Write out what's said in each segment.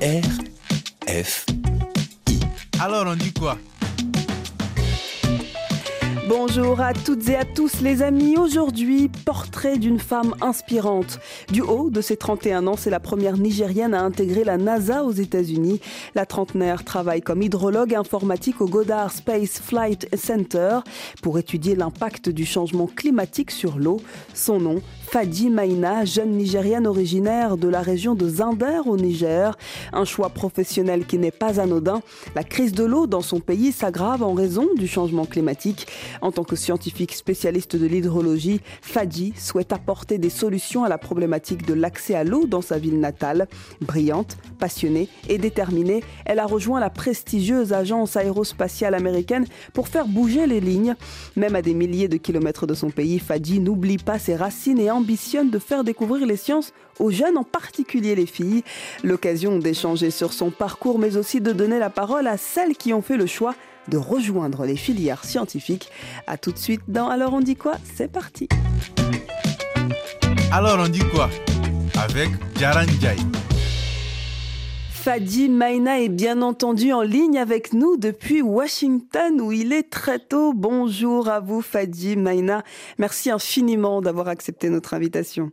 F Alors on dit quoi? Bonjour à toutes et à tous les amis. Aujourd'hui, portrait d'une femme inspirante. Du haut de ses 31 ans, c'est la première Nigérienne à intégrer la NASA aux États-Unis. La trentenaire travaille comme hydrologue informatique au Goddard Space Flight Center pour étudier l'impact du changement climatique sur l'eau. Son nom, Fadi Maïna, jeune Nigérienne originaire de la région de Zinder au Niger. Un choix professionnel qui n'est pas anodin. La crise de l'eau dans son pays s'aggrave en raison du changement climatique. En tant que scientifique spécialiste de l'hydrologie, Fadi souhaite apporter des solutions à la problématique de l'accès à l'eau dans sa ville natale. Brillante, passionnée et déterminée, elle a rejoint la prestigieuse agence aérospatiale américaine pour faire bouger les lignes. Même à des milliers de kilomètres de son pays, Fadi n'oublie pas ses racines et ambitionne de faire découvrir les sciences aux jeunes, en particulier les filles. L'occasion d'échanger sur son parcours, mais aussi de donner la parole à celles qui ont fait le choix de rejoindre les filières scientifiques. A tout de suite dans Alors on dit quoi? C'est parti. Alors on dit quoi? Avec Jaran Jai. Fadi Maina est bien entendu en ligne avec nous depuis Washington où il est très tôt. Bonjour à vous Fadi Maina. Merci infiniment d'avoir accepté notre invitation.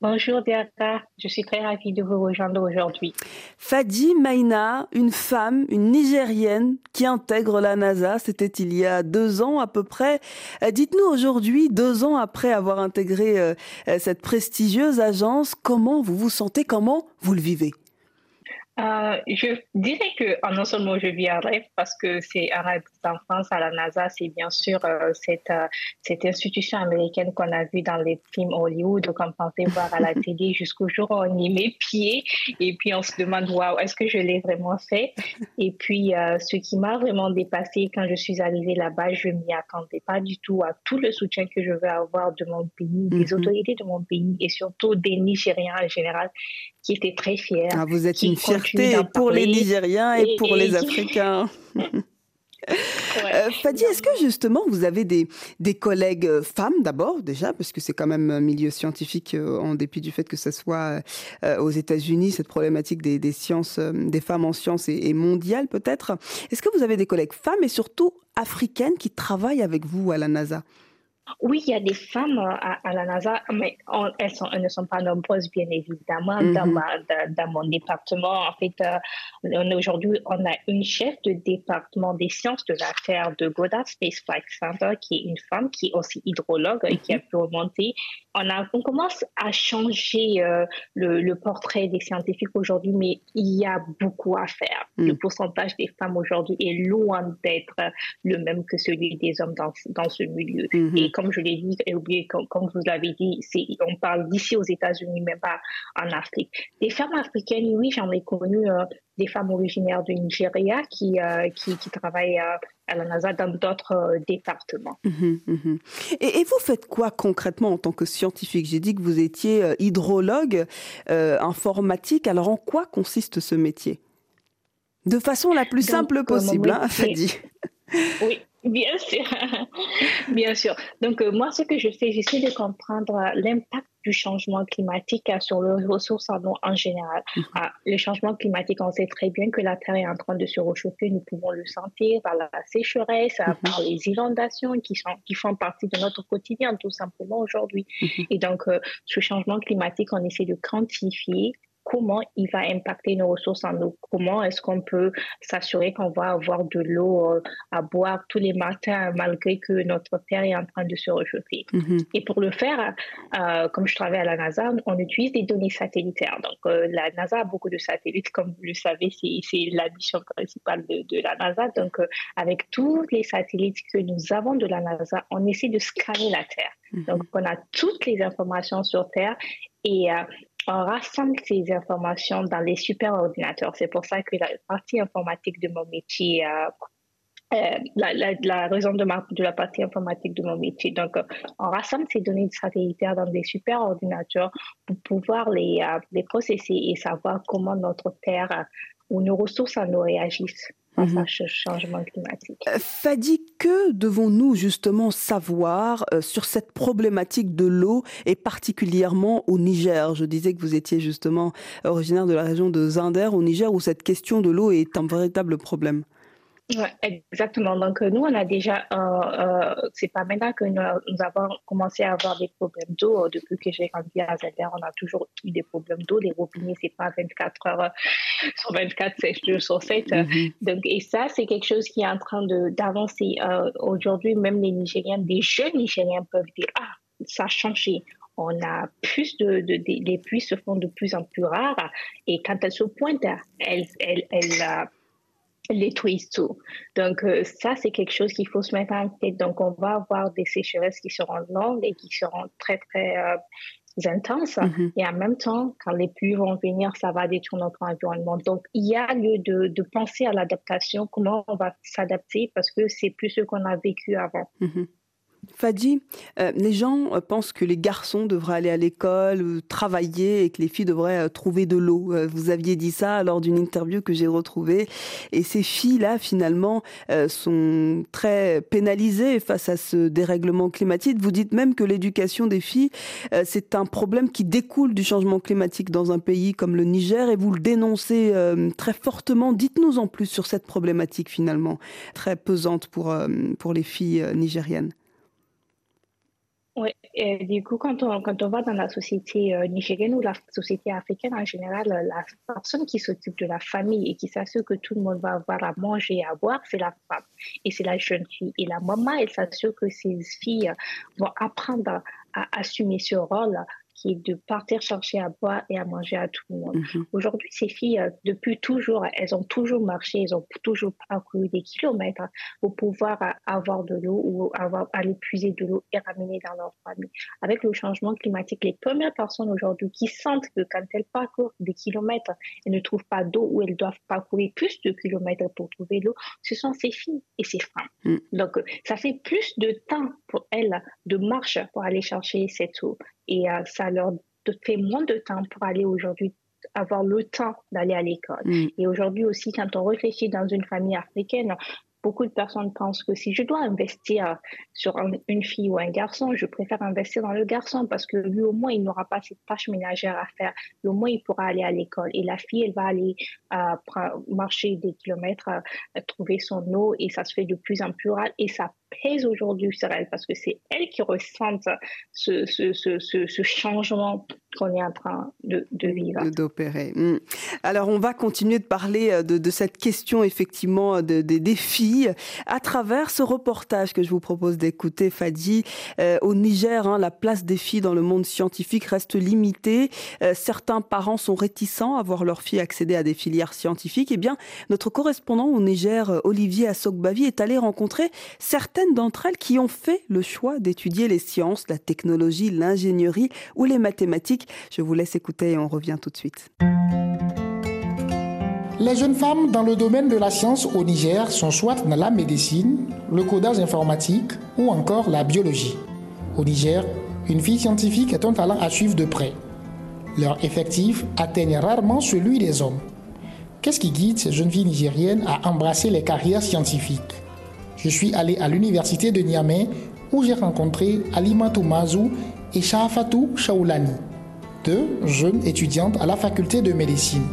Bonjour Diaka, je suis très ravie de vous rejoindre aujourd'hui. Fadi Maina, une femme, une Nigérienne qui intègre la NASA, c'était il y a deux ans à peu près. Euh, dites-nous aujourd'hui, deux ans après avoir intégré euh, euh, cette prestigieuse agence, comment vous vous sentez, comment vous le vivez? Euh, je dirais que en non seulement je vis un rêve parce que c'est un rêve d'enfance à la NASA, c'est bien sûr euh, cette, euh, cette institution américaine qu'on a vue dans les films Hollywood qu'on pensait voir à la télé jusqu'au jour où on y met pied et puis on se demande waouh est-ce que je l'ai vraiment fait? Et puis ce qui m'a vraiment dépassé quand je suis arrivée là-bas je m'y attendais pas du tout à tout le soutien que je veux avoir de mon pays des mm-hmm. autorités de mon pays et surtout des Nigériens en général qui étaient très fiers. Ah, vous êtes une fierté pour les Nigériens et, pour les Africains. Euh, Fadi, est-ce que justement vous avez des, des collègues euh, femmes d'abord déjà, parce que c'est quand même un milieu scientifique euh, en dépit du fait que ce soit aux États-Unis, cette problématique des, des, sciences, des femmes en sciences est mondiale peut-être? Est-ce que vous avez des collègues femmes et surtout africaines qui travaillent avec vous à la NASA? Oui, il y a des femmes euh, à, la NASA, mais elles, sont, elles, ne sont pas nombreuses, bien évidemment. dans, dans, mon département, en fait, euh, aujourd'hui, on a une chef de département des sciences de la Terre de Goddard Space Flight Center, qui est une femme, qui est aussi hydrologue et qui a mm-hmm. pu remonter. On, a, on commence à changer euh, le, le, portrait des scientifiques aujourd'hui, mais il y a beaucoup à faire. Le mm. pourcentage des femmes aujourd'hui est loin d'être le même que celui des hommes dans, dans ce milieu. Mm-hmm comme je l'ai dit et oublié, comme, vous l'avez dit, on parle d'ici aux États-Unis, mais pas en Afrique. Des femmes africaines, oui, j'en ai connu euh, des femmes originaires du Nigeria qui, euh, qui, travaillent euh, à la NASA dans d'autres départements. Mhm, mhm. Et, et, vous faites quoi concrètement en tant que scientifique? J'ai dit que vous étiez hydrologue informatique. Alors en quoi consiste ce métier? De façon la plus simple possible, hein, Fadi. Oui, Bien sûr, bien sûr. Donc euh, moi, ce que je fais, j'essaie de comprendre euh, l'impact du changement climatique euh, sur les ressources en eau en général. Mhm. Ah, le changement climatique, on sait très bien que la Terre est en train de se réchauffer. Nous pouvons le sentir par la sécheresse, mhm. par les inondations qui, sont, qui font partie de notre quotidien tout simplement aujourd'hui. Mhm. Et donc, ce changement climatique, on essaie de quantifier comment il va impacter nos ressources en eau, comment est-ce qu'on peut s'assurer qu'on va avoir de l'eau euh, à boire tous les matins malgré que notre terre est en train de se réchauffer? Mm-hmm. Et pour le faire, euh, comme je travaille à la NASA, on utilise des données satellitaires. Donc euh, la NASA a beaucoup de satellites, comme vous le savez, c'est la mission principale de, de la NASA. Donc avec tous les satellites que nous avons de la NASA, on essaie de scanner la Terre. Mm-hmm. Donc on a toutes les informations sur Terre et on rassemble ces informations dans les superordinateurs. C'est pour ça que la partie informatique de mon métier, euh, euh, la, raison de, la partie informatique de mon métier. Donc, euh, on rassemble ces données satellitaires dans des superordinateurs pour pouvoir les, les processer et savoir comment notre Terre ou nos ressources en eau réagissent. Face mhm. à ce changement climatique. Euh, Fadi, que devons-nous justement savoir euh, sur cette problématique de l'eau et particulièrement au Niger? Je disais que vous étiez justement originaire de la région de Zinder au Niger où cette question de l'eau est un véritable problème. Ouais, exactement. Donc, nous, on a déjà, euh, euh, c'est pas maintenant que nous, avons commencé à avoir des problèmes d'eau. Depuis que j'ai grandi à Zender, on a toujours eu des problèmes d'eau. Les robinets, c'est pas 24 heures sur 24, 7 jours sur 7. Mm-hmm. Donc, et ça, c'est quelque chose qui est en train d'avancer. Euh, Aujourd'hui, même les Nigériens, des jeunes Nigériens peuvent dire, ah, ça a changé on a plus de, de, les pluies se font de plus en plus rares et quand elles se pointent, elles, elles, elles, les tout. Donc, euh, ça, c'est quelque chose qu'il faut se mettre en tête. Donc, on va avoir des sécheresses qui seront longues et qui seront très, très euh, intenses. Mm-hmm. Et en même temps, quand les pluies vont venir, ça va détruire notre environnement. Donc, il y a lieu de, de penser à l'adaptation, comment on va s'adapter, parce que c'est plus ce qu'on a vécu avant. Mm-hmm. Fadi, euh, les gens euh, pensent que les garçons devraient aller à l'école, euh, travailler et que les filles devraient trouver de l'eau. vous aviez dit ça lors d'une interview que j'ai retrouvée. Et ces filles-là, finalement, sont très pénalisées face à ce dérèglement climatique. Vous dites même que l'éducation des filles, c'est un problème qui découle du changement climatique dans un pays comme le Niger et vous le dénoncez très fortement. Dites-nous en plus sur cette problématique finalement très pesante pour, pour les filles nigériennes. Oui, et du coup, quand on, quand on va dans la société euh, nigérienne ou la société africaine en général, la personne qui s'occupe de la famille et qui s'assure que tout le monde va avoir à manger et à boire, c'est la femme. Et c'est la jeune fille. Et la maman, elle s'assure que ses filles vont apprendre à assumer ce rôle qui est de partir chercher à boire et à manger à tout le monde. Mhm. Aujourd'hui, ces filles, euh, depuis toujours, elles ont toujours marché, elles ont toujours parcouru des kilomètres pour pouvoir euh, avoir de l'eau ou avoir, aller puiser de l'eau et ramener dans leur famille. Avec le changement climatique, les premières personnes aujourd'hui qui sentent que quand elles parcourent des kilomètres, elles ne trouvent pas d'eau ou elles doivent parcourir plus de kilomètres pour trouver l'eau, ce sont ces filles et ces femmes. Mm. Donc, euh, ça fait plus de temps pour elles de marche pour aller chercher cette eau et euh, ça leur fait moins de temps pour aller aujourd'hui avoir le temps d'aller à l'école. Mm. Et aujourd'hui aussi, quand on réfléchit dans une famille africaine, beaucoup de personnes pensent que si je dois investir sur une fille ou un garçon, je préfère investir dans le garçon parce que lui, au moins, il n'aura pas cette tâche ménagère à faire. Lui, au moins, il pourra aller à l'école. Et la fille, elle va aller euh, marcher des kilomètres, euh, trouver son eau et ça se fait de plus en plus rare. Et ça pèse aujourd'hui sur elle parce que c'est elle qui ressent ce, ce, ce, ce changement qu'on est en train de, vivre. D'opérer. Hmm. Alors, on va continuer de parler euh, de, cette question, effectivement, des défis à travers ce reportage que je vous propose d'écouter, Fadi. Euh, au Niger, hein, la place des filles dans le monde scientifique reste limitée. Euh, certains parents sont réticents à voir leurs filles accéder à des filières scientifiques. Eh bien, notre correspondant au Niger, Olivier Assogbavi, est allé rencontrer certaines d'entre elles qui ont fait le choix d'étudier les sciences, la technologie, l'ingénierie ou les mathématiques. Je vous laisse écouter et on revient tout de suite. Les jeunes femmes dans le domaine de la science au Niger sont soit dans la médecine, le codage informatique ou encore la biologie. Au Niger, une fille scientifique est un talent à suivre de près. Leur effectif atteignent rarement celui des hommes. Qu'est-ce qui guide ces jeunes filles nigériennes à embrasser les carrières scientifiques? Je suis allé à l'université de Niamey où j'ai rencontré Alimatou Mazou et Shahafatou Shaoulani, deux jeunes étudiantes à la faculté de médecine.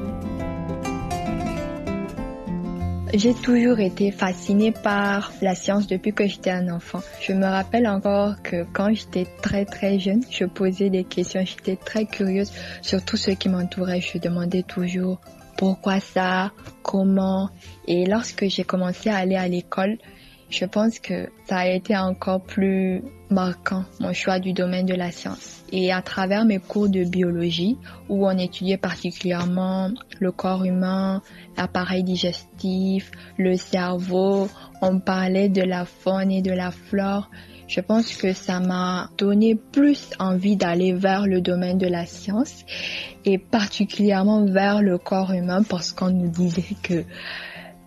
J'ai toujours été fascinée par la science depuis que j'étais un enfant. Je me rappelle encore que quand j'étais très très jeune, je posais des questions, j'étais très curieuse sur tout ce qui m'entourait. Je demandais toujours pourquoi ça, comment. Et lorsque j'ai commencé à aller à l'école, je pense que ça a été encore plus marquant, mon choix du domaine de la science. Et à travers mes cours de biologie, où on étudiait particulièrement le corps humain, l'appareil digestif, le cerveau, on parlait de la faune et de la flore, je pense que ça m'a donné plus envie d'aller vers le domaine de la science et particulièrement vers le corps humain parce qu'on nous disait que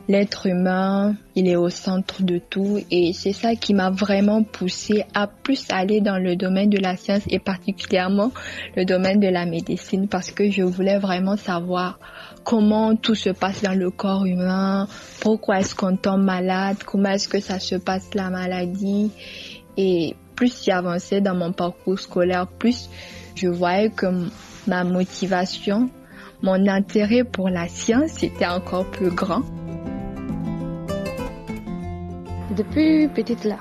l'être humain, il est au centre de tout et c'est ça qui m'a vraiment poussé à plus aller dans le domaine de la science et particulièrement le domaine de la médecine parce que je voulais vraiment savoir comment tout se passe dans le corps humain, pourquoi est-ce qu'on tombe malade, comment est-ce que ça se passe la maladie et plus j'avançais dans mon parcours scolaire, plus je voyais que ma motivation, mon intérêt pour la science était encore plus grand. Depuis petite là,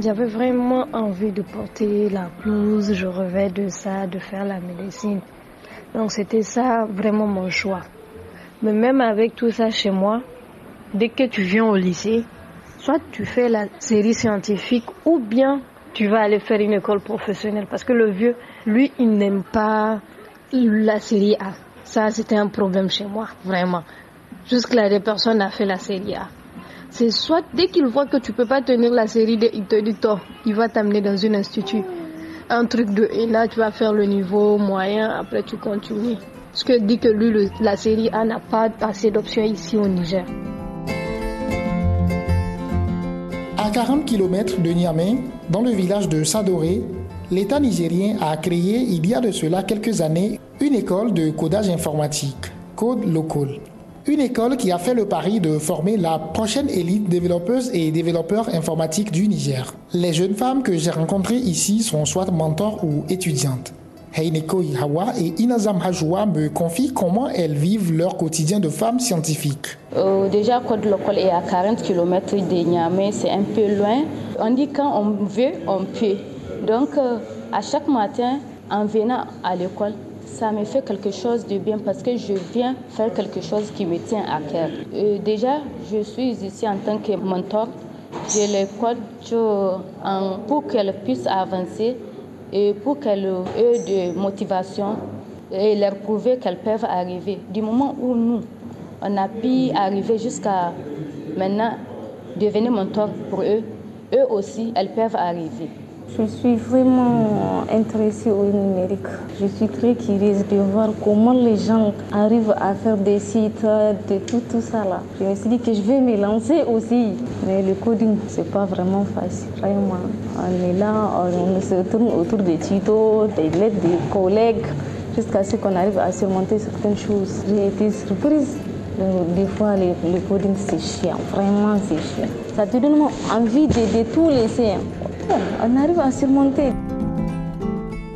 j'avais vraiment envie de porter la blouse, je rêvais de ça, de faire la médecine. Donc c'était ça vraiment mon choix. Mais même avec tout ça chez moi, dès que tu viens au lycée, soit tu fais la série scientifique ou bien tu vas aller faire une école professionnelle. Parce que le vieux, lui, il n'aime pas la série A. Ça, c'était un problème chez moi, vraiment. Jusque-là, des personnes ont fait la série A. C'est soit dès qu'il voit que tu peux pas tenir la série il te dit toi, il va t'amener dans un institut. Un truc de et là tu vas faire le niveau moyen, après tu continues. Ce que dit que lui, la série A n'a pas assez d'options ici au Niger. À 40 km de Niamey, dans le village de Sadoré, l'État nigérien a créé il y a de cela quelques années une école de codage informatique, Code Local. Une école qui a fait le pari de former la prochaine élite développeuse et développeurs informatiques du Niger. Les jeunes femmes que j'ai rencontrées ici sont soit mentors ou étudiantes. Heineko Hawa et Inazam Hajwa me confient comment elles vivent leur quotidien de femmes scientifiques. Euh, déjà, Code Local est à 40 km de Niamey, c'est un peu loin. On dit quand on veut, on peut. Donc, euh, à chaque matin, en venant à l'école, ça me fait quelque chose de bien parce que je viens faire quelque chose qui me tient à cœur. Euh, déjà, je suis ici en tant que mentor. Je les coach pour qu'elles puissent avancer et pour qu'elles aient de motivation et leur prouver qu'elles peuvent arriver. Du moment où nous, on a pu arriver jusqu'à maintenant, devenir mentor pour eux, eux aussi, elles peuvent arriver. Je suis vraiment intéressée au numérique. Je suis très curieuse de voir comment les gens arrivent à faire des sites, de tout, tout ça là. Je me suis dit que je vais me lancer aussi. Mais le coding, c'est pas vraiment facile. Vraiment. On est là, on se tourne autour des tutos, des lettres des collègues, jusqu'à ce qu'on arrive à surmonter certaines choses. J'ai été surprise. Des fois, le, coding, c'est chiant. Vraiment, c'est chiant. Ça te donne envie de, de tout laisser on arrive à surmonter.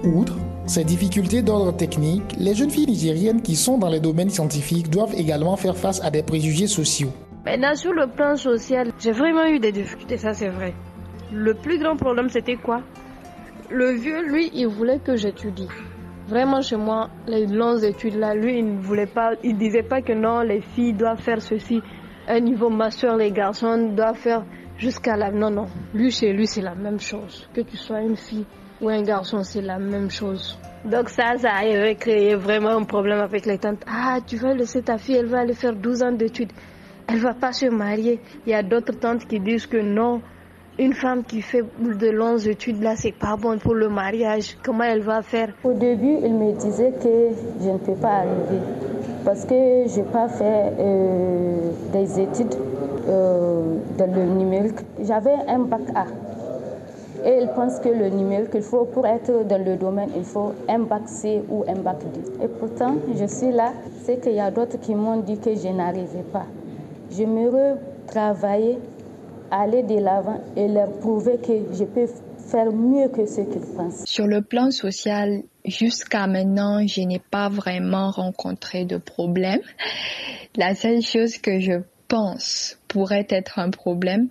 Outre ces difficultés d'ordre technique, les jeunes filles nigériennes qui sont dans les domaines scientifiques doivent également faire face à des préjugés sociaux. Maintenant, sur le plan social, j'ai vraiment eu des difficultés, ça c'est vrai. Le plus grand problème, c'était quoi? Le vieux, lui, il voulait que j'étudie. Vraiment, chez moi, les longues études là, lui, il ne voulait pas, il disait pas que non, les filles doivent faire ceci. Un niveau master, les garçons doivent faire jusqu'à la... Non, non. Lui, chez lui, c'est la même chose. Que tu sois une fille ou un garçon, c'est la même chose. Donc ça, ça avait créé vraiment un problème avec les tantes. Ah, tu vas laisser ta fille, elle va aller faire 12 ans d'études. Elle va pas se marier. Il y a d'autres tantes qui disent que non, une femme qui fait de longues études, là, c'est pas bon pour le mariage. Comment elle va faire? Au début, il me disait que je ne peux pas arriver parce que je n'ai pas fait euh, des études euh, dans le numérique. J'avais un bac A. Et ils pensent que le numérique, il faut, pour être dans le domaine, il faut un bac C ou un bac D. Et pourtant, je suis là, c'est qu'il y a d'autres qui m'ont dit que je n'arrivais pas. J'aimerais travailler, aller de l'avant et leur prouver que je peux faire mieux que ce qu'ils pensent. Sur le plan social, jusqu'à maintenant, je n'ai pas vraiment rencontré de problème. La seule chose que je pense pourrait être un problème,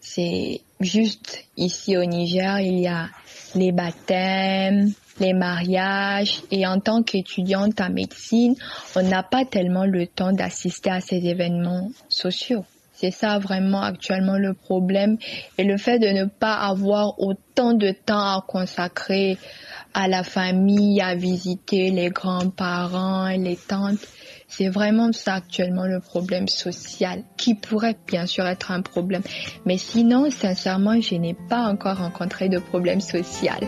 c'est juste ici au Niger, il y a les baptêmes, les mariages et en tant qu'étudiante en médecine, on n'a pas tellement le temps d'assister à ces événements sociaux. C'est ça vraiment actuellement le problème et le fait de ne pas avoir autant de temps à consacrer à la famille, à visiter les grands-parents, les tantes. C'est vraiment ça actuellement le problème social, qui pourrait bien sûr être un problème. Mais sinon, sincèrement, je n'ai pas encore rencontré de problème social.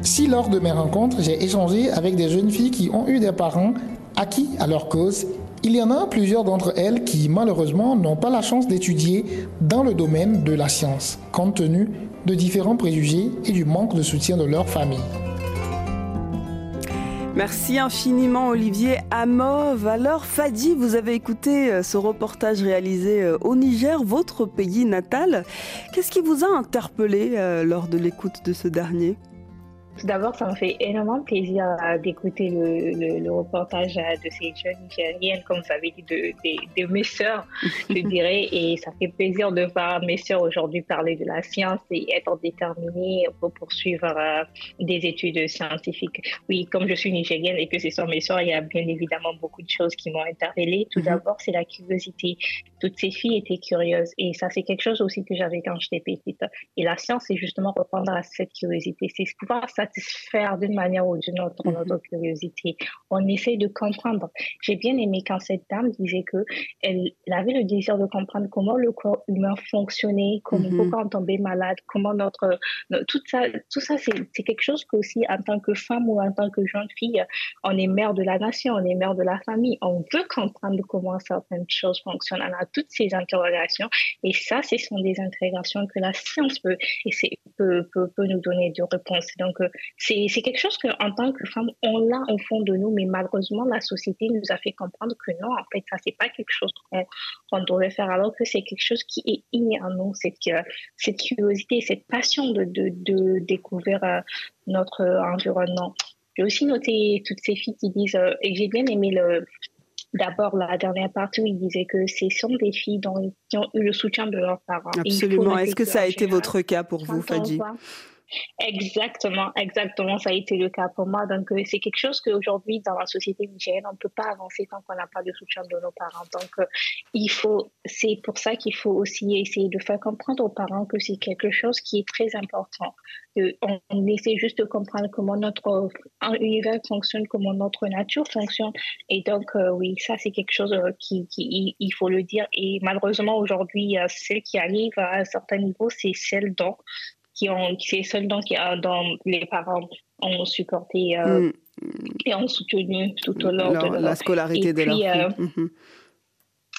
Si lors de mes rencontres, j'ai échangé avec des jeunes filles qui ont eu des parents acquis à leur cause Il y en a plusieurs d'entre elles qui malheureusement n'ont pas la chance d'étudier dans le domaine de la science, compte tenu de différents préjugés et du manque de soutien de leur famille. Merci infiniment Olivier Amov. Alors Fadi, vous avez écouté euh, ce reportage réalisé euh, au Niger, votre pays natal. Qu'est-ce qui vous a interpellé euh, lors de l'écoute de ce dernier? Tout d'abord, ça me fait énormément plaisir euh, d'écouter le, le, reportage euh, de ces jeunes Nigériennes, comme vous avez dit, de, de, mes sœurs, je dirais. Et ça fait plaisir de voir mes sœurs aujourd'hui parler de la science et être déterminées pour poursuivre euh, des études scientifiques. Oui, comme je suis nigérienne et que ce sont mes sœurs, il y a bien évidemment beaucoup de choses qui m'ont interpellée. Tout mhm. d'abord, c'est la curiosité. Toutes ces filles étaient curieuses. Et ça, c'est quelque chose aussi que j'avais quand j'étais petite. Et la science, c'est justement répondre à cette curiosité. C'est pouvoir satisfaire d'une manière ou d'une autre notre mhm. curiosité. On essaie de comprendre. J'ai bien aimé quand cette dame disait que elle avait le désir de comprendre comment le corps humain fonctionnait, comment, mhm. pourquoi on tombait malade, comment notre, tout ça, tout ça, c'est quelque chose que aussi en tant que femme ou en tant que jeune fille, on est mère de la nation, on est mère de la famille, on veut comprendre comment certaines choses fonctionnent. On a toutes ces interrogations et ça, ce sont des interrogations que la science peut, et peut, peut, peut nous donner des réponses. Donc, euh, c'est quelque chose qu'en tant que femme, on l'a au fond de nous, mais malheureusement, la société nous a fait comprendre que non, en fait, ça, c'est pas quelque chose qu'on devrait faire, alors que c'est quelque chose qui est inné en nous, cette, euh, cette curiosité, cette passion de, de, de découvrir euh, notre environnement. J'ai aussi noté toutes ces filles qui disent, et j'ai bien aimé le, D'abord, la dernière partie où il disait que ce sont des filles dont, qui ont eu le soutien de leurs parents. Absolument. Est-ce que ça a été votre cas pour vous, Fadi Exactement, exactement, ça a été le cas pour moi. Donc, euh, c'est quelque chose qu'aujourd'hui, dans la société nigérienne, on ne peut pas avancer tant qu'on n'a pas de soutien de nos parents. Donc, euh, il faut, c'est pour ça qu'il faut aussi essayer de faire comprendre aux parents que c'est quelque chose qui est très important. on, essaie juste de comprendre comment notre univers fonctionne, comment notre nature fonctionne. Et donc, euh, oui, ça, c'est quelque chose qui, qui, il faut le dire. Et malheureusement, aujourd'hui, celle qui arrive à un certain niveau, c'est celle dont qui ont, c'est seuls dont, dont les parents ont supporté euh, mm. et ont soutenu tout au long de la scolarité de leur euh, mm-hmm.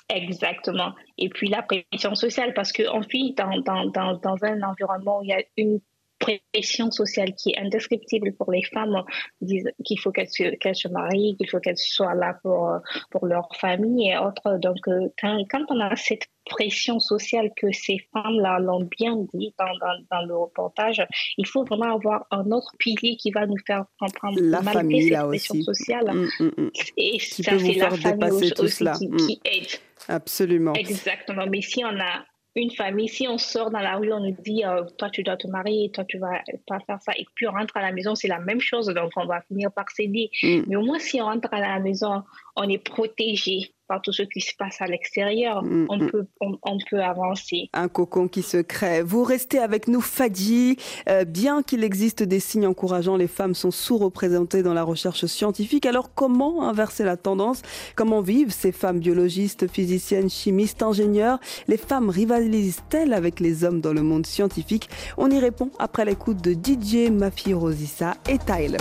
Exactement. Et puis la pression sociale, parce qu'en fait, dans, dans, dans, dans un environnement où il y a une pression sociale qui est indescriptible pour les femmes, disent qu'il faut qu'elles se, qu'elles se marient, qu'il faut qu'elles soient là pour, pour leur famille et autres. Donc, euh, quand, quand on a cette pression sociale que ces femmes-là l'ont bien dit dans, dans, le reportage, il faut vraiment avoir un autre pilier qui va nous faire comprendre la famille là aussi. sociale. Mm, mm, mm. Et qui ça, c'est la famille tout aussi Qui, qui aide. Absolument. Exactement. Mais si on a une famille, si on sort dans la rue, on nous dit, euh, toi tu dois te marier, toi tu vas pas faire ça, et puis on rentre à la maison, c'est la même chose, donc on va finir par céder. Mm. Mais au moins, si on rentre à la maison, on est protégé par tout ce qui se passe à l'extérieur, mm, on, mm. peut, on, peut avancer. Un cocon qui se crée. Vous restez avec nous, Fadji. Euh, bien qu'il existe des signes encourageants, les femmes sont sous-représentées dans la recherche scientifique. Alors comment inverser la tendance? Comment vivent ces femmes biologistes, physiciennes, chimistes, ingénieurs? Les femmes rivalisent-elles avec les hommes dans le monde scientifique? On y répond après l'écoute de DJ Mafi Rosissa et Tyler.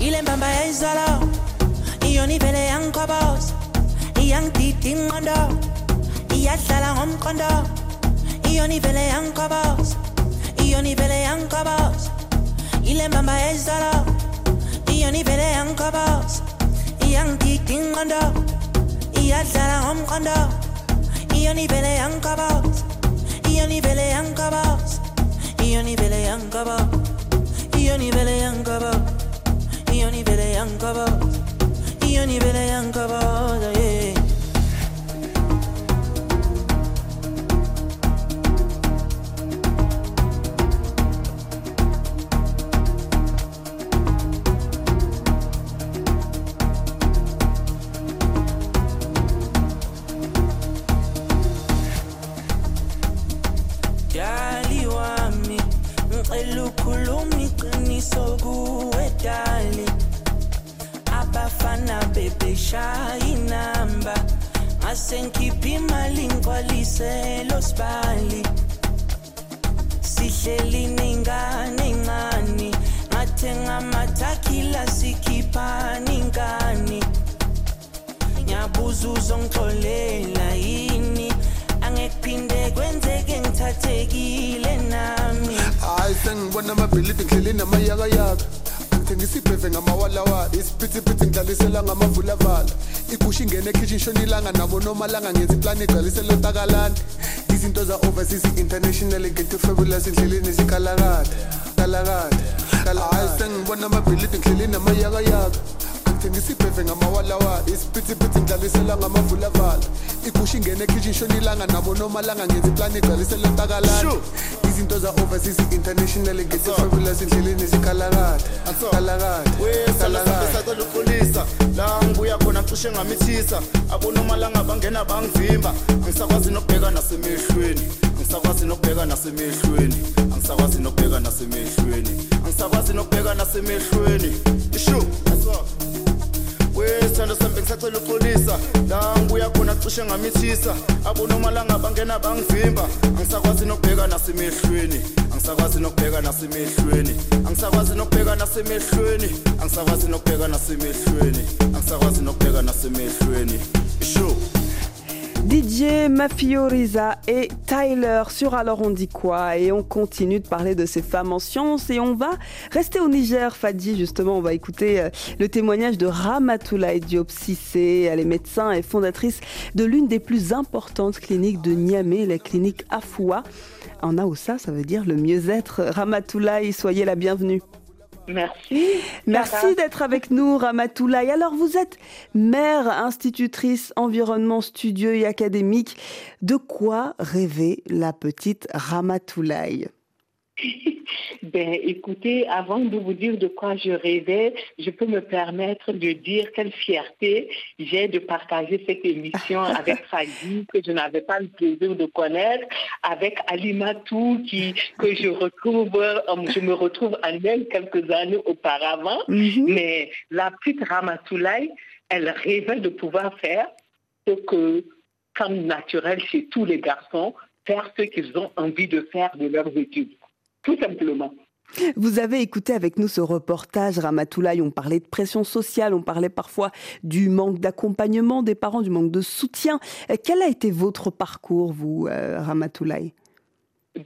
Il est iyangidida ingqondo iyadlala ngomqondo iyona ivele yangiqoboza iyona ivele yangiqoboza ile mbamba yezolo iyona ivele yangiqoboza iyangidida ingqondo iyadlala ngomqondo iyona ivele yangiqoboza iyona ivele yangiqoboza iyona ivele yangiqoboza iyona ivele yangiqoboza iyona ivele yangiqoboza iyona ivele yangiqoboza yeah isiphithiphithi ngidlalisela ngamavulavala igusha ingene ekhishin shonilanga nabo nomalanga ngenza iplani igcwalisela takalani. Izinto za-overseas international ngento fabulous endleleni zikhalakade kalakade hayi sengibona amabhilidi ngihleli namayakayaka ngithengisa ibheve ngamawalawala isiphithiphithi ngidlalisela ngamavulavala igusha ingene ekhishin shonilanga nabo nomalanga ngenza iplani igcwalisela takalani izinto za-overseas international ngento fabulous endleleni uxolisa la ngibuya khona cishe ngamithisa. Abonomalanga bangena bangivimba angisakwazi nokubheka nasemehlweni. Angisakwazi nokubheka nasemehlweni. Angisakwazi nokubheka nasemehlweni. Angisakwazi nokubheka nasemehlweni. Ishu wesithando sami bengisacela uxolisa la ngibuya khona cishe ngamithisa. Abonomalanga bangena bangivimba. Angisakwazi nokubheka nasemehlweni angisakwazi nokubheka nasemehlweni angisakwazi nokubheka nasemehlweni angisakwazi nokubheka nasemehlweni angisakwazi nokubheka nasemehlweni isho DJ Mafio Riza et Tyler sur Alors on dit quoi Et on continue de parler de ces femmes en sciences et on va rester au Niger, Fadi. Justement, on va écouter euh, le témoignage de Ramatoulaye Diop Sissé. Elle est médecin et fondatrice de l'une des plus importantes cliniques de Niamey, la clinique Afoua. En Aoussa, ça veut dire le mieux-être. Ramatoulaye, soyez la bienvenue. Merci. Merci d'être avec nous, Ramatoulaye. Alors, vous êtes mère, institutrice, environnement studieux et académique. De quoi rêvait la petite Ramatoulaye? Ben, écoutez, avant de vous dire de quoi je rêvais, je peux me permettre de dire quelle fierté j'ai de partager cette émission avec Fadi, que je n'avais pas le plaisir de connaître, avec Alimatou, qui, que je retrouve, euh, je me retrouve en elle quelques années auparavant. Mais la petite Ramatoulaye, elle rêvait de pouvoir faire ce que, comme naturel chez tous les garçons, faire ce qu'ils ont envie de faire de leurs études tout simplement. Vous avez écouté avec nous ce reportage, Ramatoulaye. On parlait de pression sociale, on parlait parfois du manque d'accompagnement des parents, du manque de soutien. Quel a été votre parcours, vous, euh, Ramatoulaye?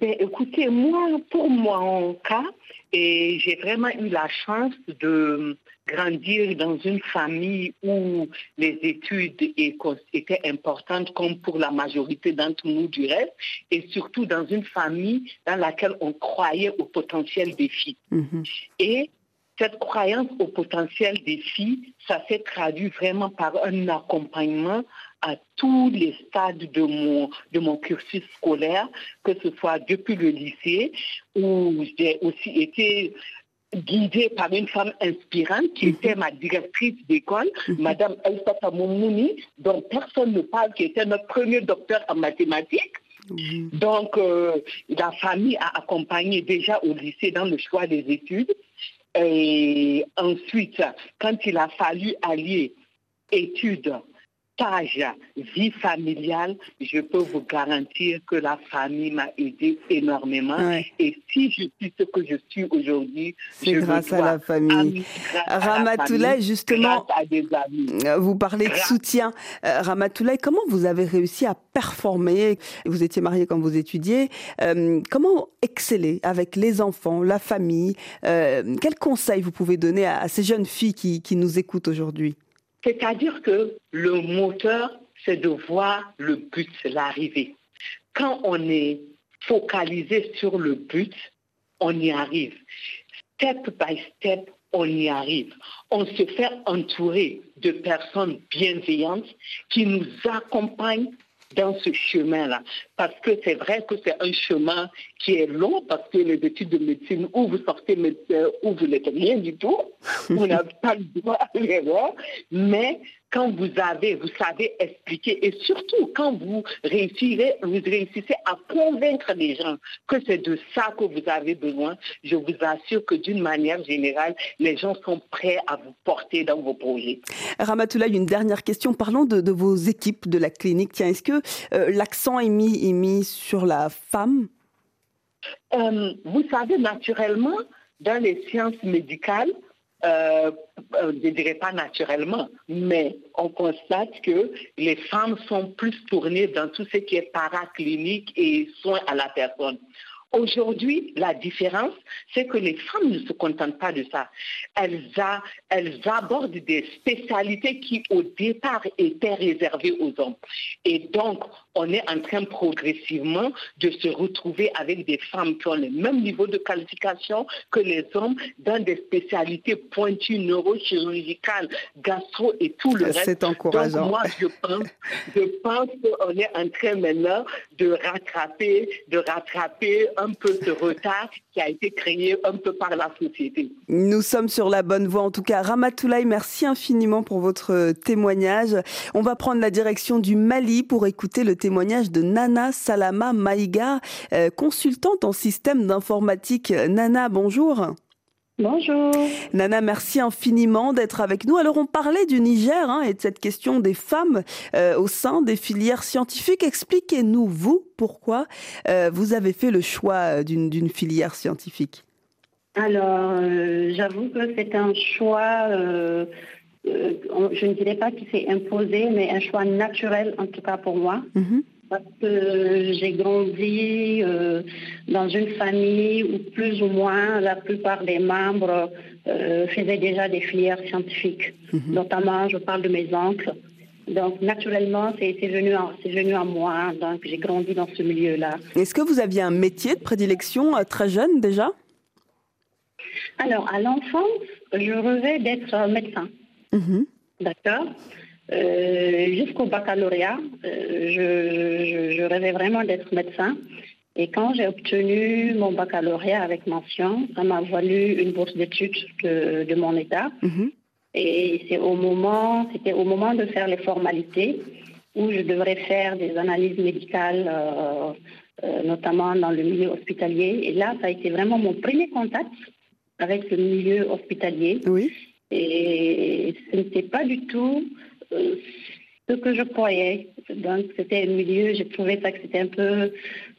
Ben, écoutez, moi, pour mon cas, et j'ai vraiment eu la chance de grandir dans une famille où les études étaient importantes comme pour la majorité d'entre nous du reste, et surtout dans une famille dans laquelle on croyait au potentiel des filles. Et cette croyance au potentiel des filles, ça s'est traduit vraiment par un accompagnement à tous les stades de mon, de mon cursus scolaire, que ce soit depuis le lycée, où j'ai aussi été guidée par une femme inspirante qui était ma directrice d'école, Madame Elsa Moumouni, dont personne ne parle, qui était notre premier docteur en mathématiques. Donc, euh, la famille a accompagné déjà au lycée dans le choix des études. Et ensuite, quand il a fallu allier études, vie familiale, je peux vous garantir que la famille m'a aidé énormément. Ouais. Et si je suis ce que je suis aujourd'hui, C'est grâce à la famille. famille, justement, grâce à des amis. Euh, Vous parlez de soutien. Euh, Ramatoulaye, comment vous avez réussi à performer? Vous étiez mariée quand vous étudiez. Euh, comment exceller avec les enfants, la famille? Euh, Quels conseils vous pouvez donner à, à ces jeunes filles qui, qui nous écoutent aujourd'hui? C'est-à-dire que le moteur, c'est de voir le but, l'arrivée. Quand on est focalisé sur le but, on y arrive. Step by step, on y arrive. On se fait entourer de personnes bienveillantes qui nous accompagnent dans ce chemin-là. Parce que c'est vrai que c'est un chemin qui est long, parce que les études de médecine, où vous sortez médecin, où vous n'êtes rien du tout, vous n'avez pas le droit à l'erreur, mais quand vous avez, vous savez expliquer, et surtout quand vous réussirez, vous réussissez à convaincre les gens que c'est de ça que vous avez besoin, je vous assure que d'une manière générale, les gens sont prêts à vous porter dans vos projets. Ramatoulaye, une dernière question. Parlons de, de vos équipes de la clinique. Tiens, est-ce que euh, l'accent est mis, est mis sur la femme? Euh, vous savez, naturellement, dans les sciences médicales, euh, je ne dirais pas naturellement, mais on constate que les femmes sont plus tournées dans tout ce qui est paraclinique et soins à la personne. Aujourd'hui, la différence, c'est que les femmes ne se contentent pas de ça. Elles, elles abordent des spécialités qui, au départ, étaient réservées aux hommes. Et donc, on est en train progressivement de se retrouver avec des femmes qui ont le même niveau de qualification que les hommes dans des spécialités pointues neurochirurgicales, gastro et tout le reste. C'est encourageant. Donc, moi, je pense, je pense qu'on est en train maintenant de rattraper, de rattraper un peu ce retard a été créé un peu par la société. Nous sommes sur la bonne voie. En tout cas, Ramatoulaye, merci infiniment pour votre témoignage. On va prendre la direction du Mali pour écouter le témoignage de Nana Salama Maïga, euh, consultante en système d'informatique. Nana, bonjour. Bonjour. Nana, merci infiniment d'être avec nous. Alors, on parlait du Niger hein, et de cette question des femmes euh, au sein des filières scientifiques. Expliquez-nous, vous, pourquoi euh, vous avez fait le choix d'une filière scientifique? Alors, euh, j'avoue que c'est un choix, euh, euh, je ne dirais pas qu'il s'est imposé, mais un choix naturel, en tout cas pour moi. Mhm. Parce que j'ai grandi euh, dans une famille où plus ou moins la plupart des membres euh, faisaient déjà des filières scientifiques. Notamment, je parle de mes oncles. Donc, naturellement, c'est venu, en- venu à moi. Donc, j'ai grandi dans ce milieu-là. Est-ce que vous aviez un métier de prédilection euh, très jeune déjà? Alors, à l'enfance, je rêvais d'être médecin. Mhm. D'accord? Jusqu'au baccalauréat, euh, je, je- je rêvais vraiment d'être médecin. Et quand j'ai obtenu mon baccalauréat avec mention, ça m'a valu une bourse d'études de, de mon État. Mhm. Et c'est au moment, c'était au moment de faire les formalités où je devrais faire des analyses médicales, euh, euh, notamment dans le milieu hospitalier. Et là, ça a été vraiment mon premier contact avec le milieu hospitalier. Oui. Et ce n'était pas du tout euh, ce que je croyais. Donc, c'était un milieu, j'ai trouvé ça que c'était un peu, euh,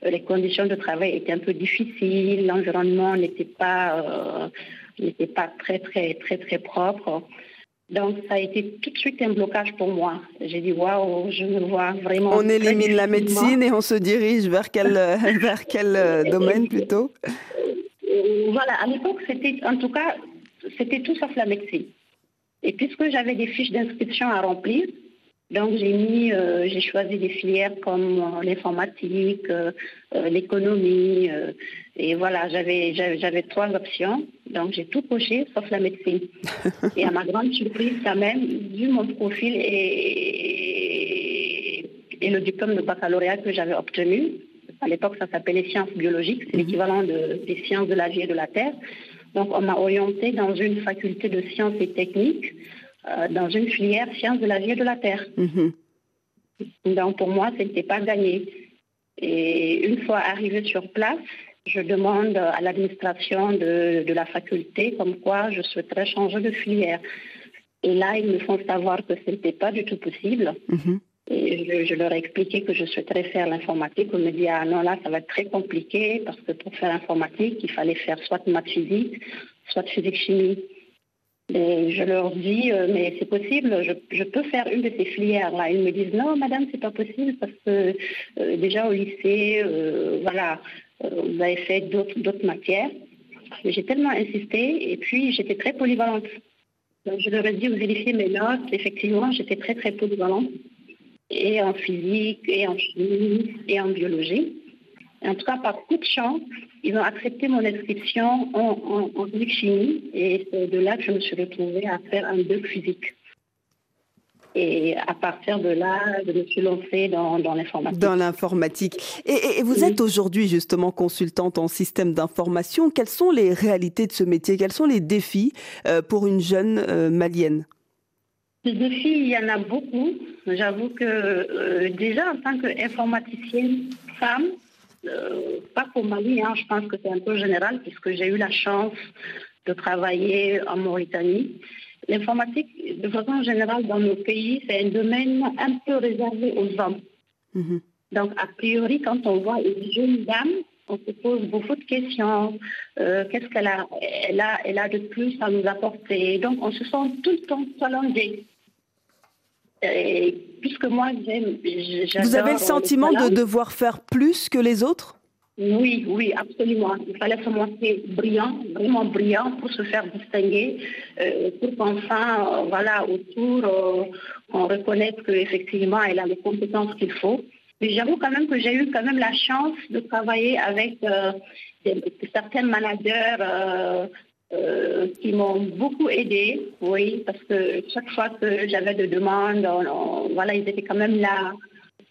les conditions de travail étaient un peu difficiles, l'environnement n'était pas, euh, n'était pas très, très, très, très propre. Donc, ça a été tout de suite un blocage pour moi. J'ai dit, waouh, je me vois vraiment. On élimine la médecine et on se dirige vers quel, vers quel euh, domaine plutôt? Voilà, à l'époque, c'était, en tout cas, c'était tout sauf la médecine. Et puisque j'avais des fiches d'inscription à remplir, donc j'ai mis, euh, j'ai choisi des filières comme euh, l'informatique, euh, l'économie, et voilà, j'avais, j'avais, j'avais trois options. Donc j'ai tout coché sauf la médecine. et à ma grande surprise, quand même, vu mon profil et, et le diplôme de baccalauréat que j'avais obtenu, à l'époque ça s'appelait sciences biologiques, c'est l'équivalent de- des sciences de la vie et de la terre. Donc on m'a orienté dans une faculté de sciences et techniques, euh, dans une filière sciences de la vie et de la terre. Mhm. Donc pour moi, ce n'était pas gagné. Et une fois arrivée sur place, je demande à l'administration de, de la faculté comme quoi je souhaiterais changer de filière. Et là, ils me font savoir que ce n'était pas du tout possible. Mhm. Je, leur ai expliqué que je souhaiterais faire l'informatique. On me dit, ah non, là, ça va être très compliqué parce que pour faire l'informatique, il fallait faire soit maths physique, soit physique-chimie. Et je leur dis, euh, mais c'est possible, je, peux faire une de ces filières-là. Ils me disent, non, madame, c'est pas possible parce que euh, déjà au lycée, euh, voilà, vous avez fait d'autres matières. J'ai tellement insisté et puis j'étais très polyvalente. Je leur ai dit, vous vérifiez mes notes. Effectivement, j'étais très, très polyvalente et en physique, et en chimie, et en biologie. En tout cas, par coup de chance, ils ont accepté mon inscription en, en, en physique-chimie et c'est de là que je me suis retrouvée à faire un deux physique. Et à partir de là, je me suis lancée dans, dans l'informatique. Dans l'informatique. Et, et- et vous êtes aujourd'hui justement consultante en système d'information. Quelles sont les réalités de ce métier? Quels sont les défis euh, pour une jeune euh, malienne? Les défis, il y en a beaucoup. J'avoue que euh, déjà en tant qu'informaticienne femme, euh, pas qu'au Mali, hein, je pense que c'est un peu général puisque j'ai eu la chance de travailler en Mauritanie. L'informatique, de façon générale, dans nos pays, c'est un domaine un peu réservé aux hommes. Mhm. Donc, a priori, quand on voit une jeune dame on se pose beaucoup de questions. Euh, Qu'est-ce qu'elle a, elle a, elle a de plus à nous apporter? Donc, on se sent tout le temps challengé. Et puisque moi, j'aime. Vous avez le sentiment de devoir faire plus que les autres? Oui, oui, absolument. Il fallait se montrer brillant, vraiment brillant pour se faire distinguer, euh, pour qu'enfin, euh, voilà, autour, euh, on reconnaisse qu'effectivement, elle a les compétences qu'il faut. Mais j'avoue quand même que j'ai eu quand même la chance de travailler avec certains managers euh, euh, qui m'ont beaucoup aidé, oui, parce que chaque fois que j'avais des demandes, on- on- voilà, ils étaient quand même là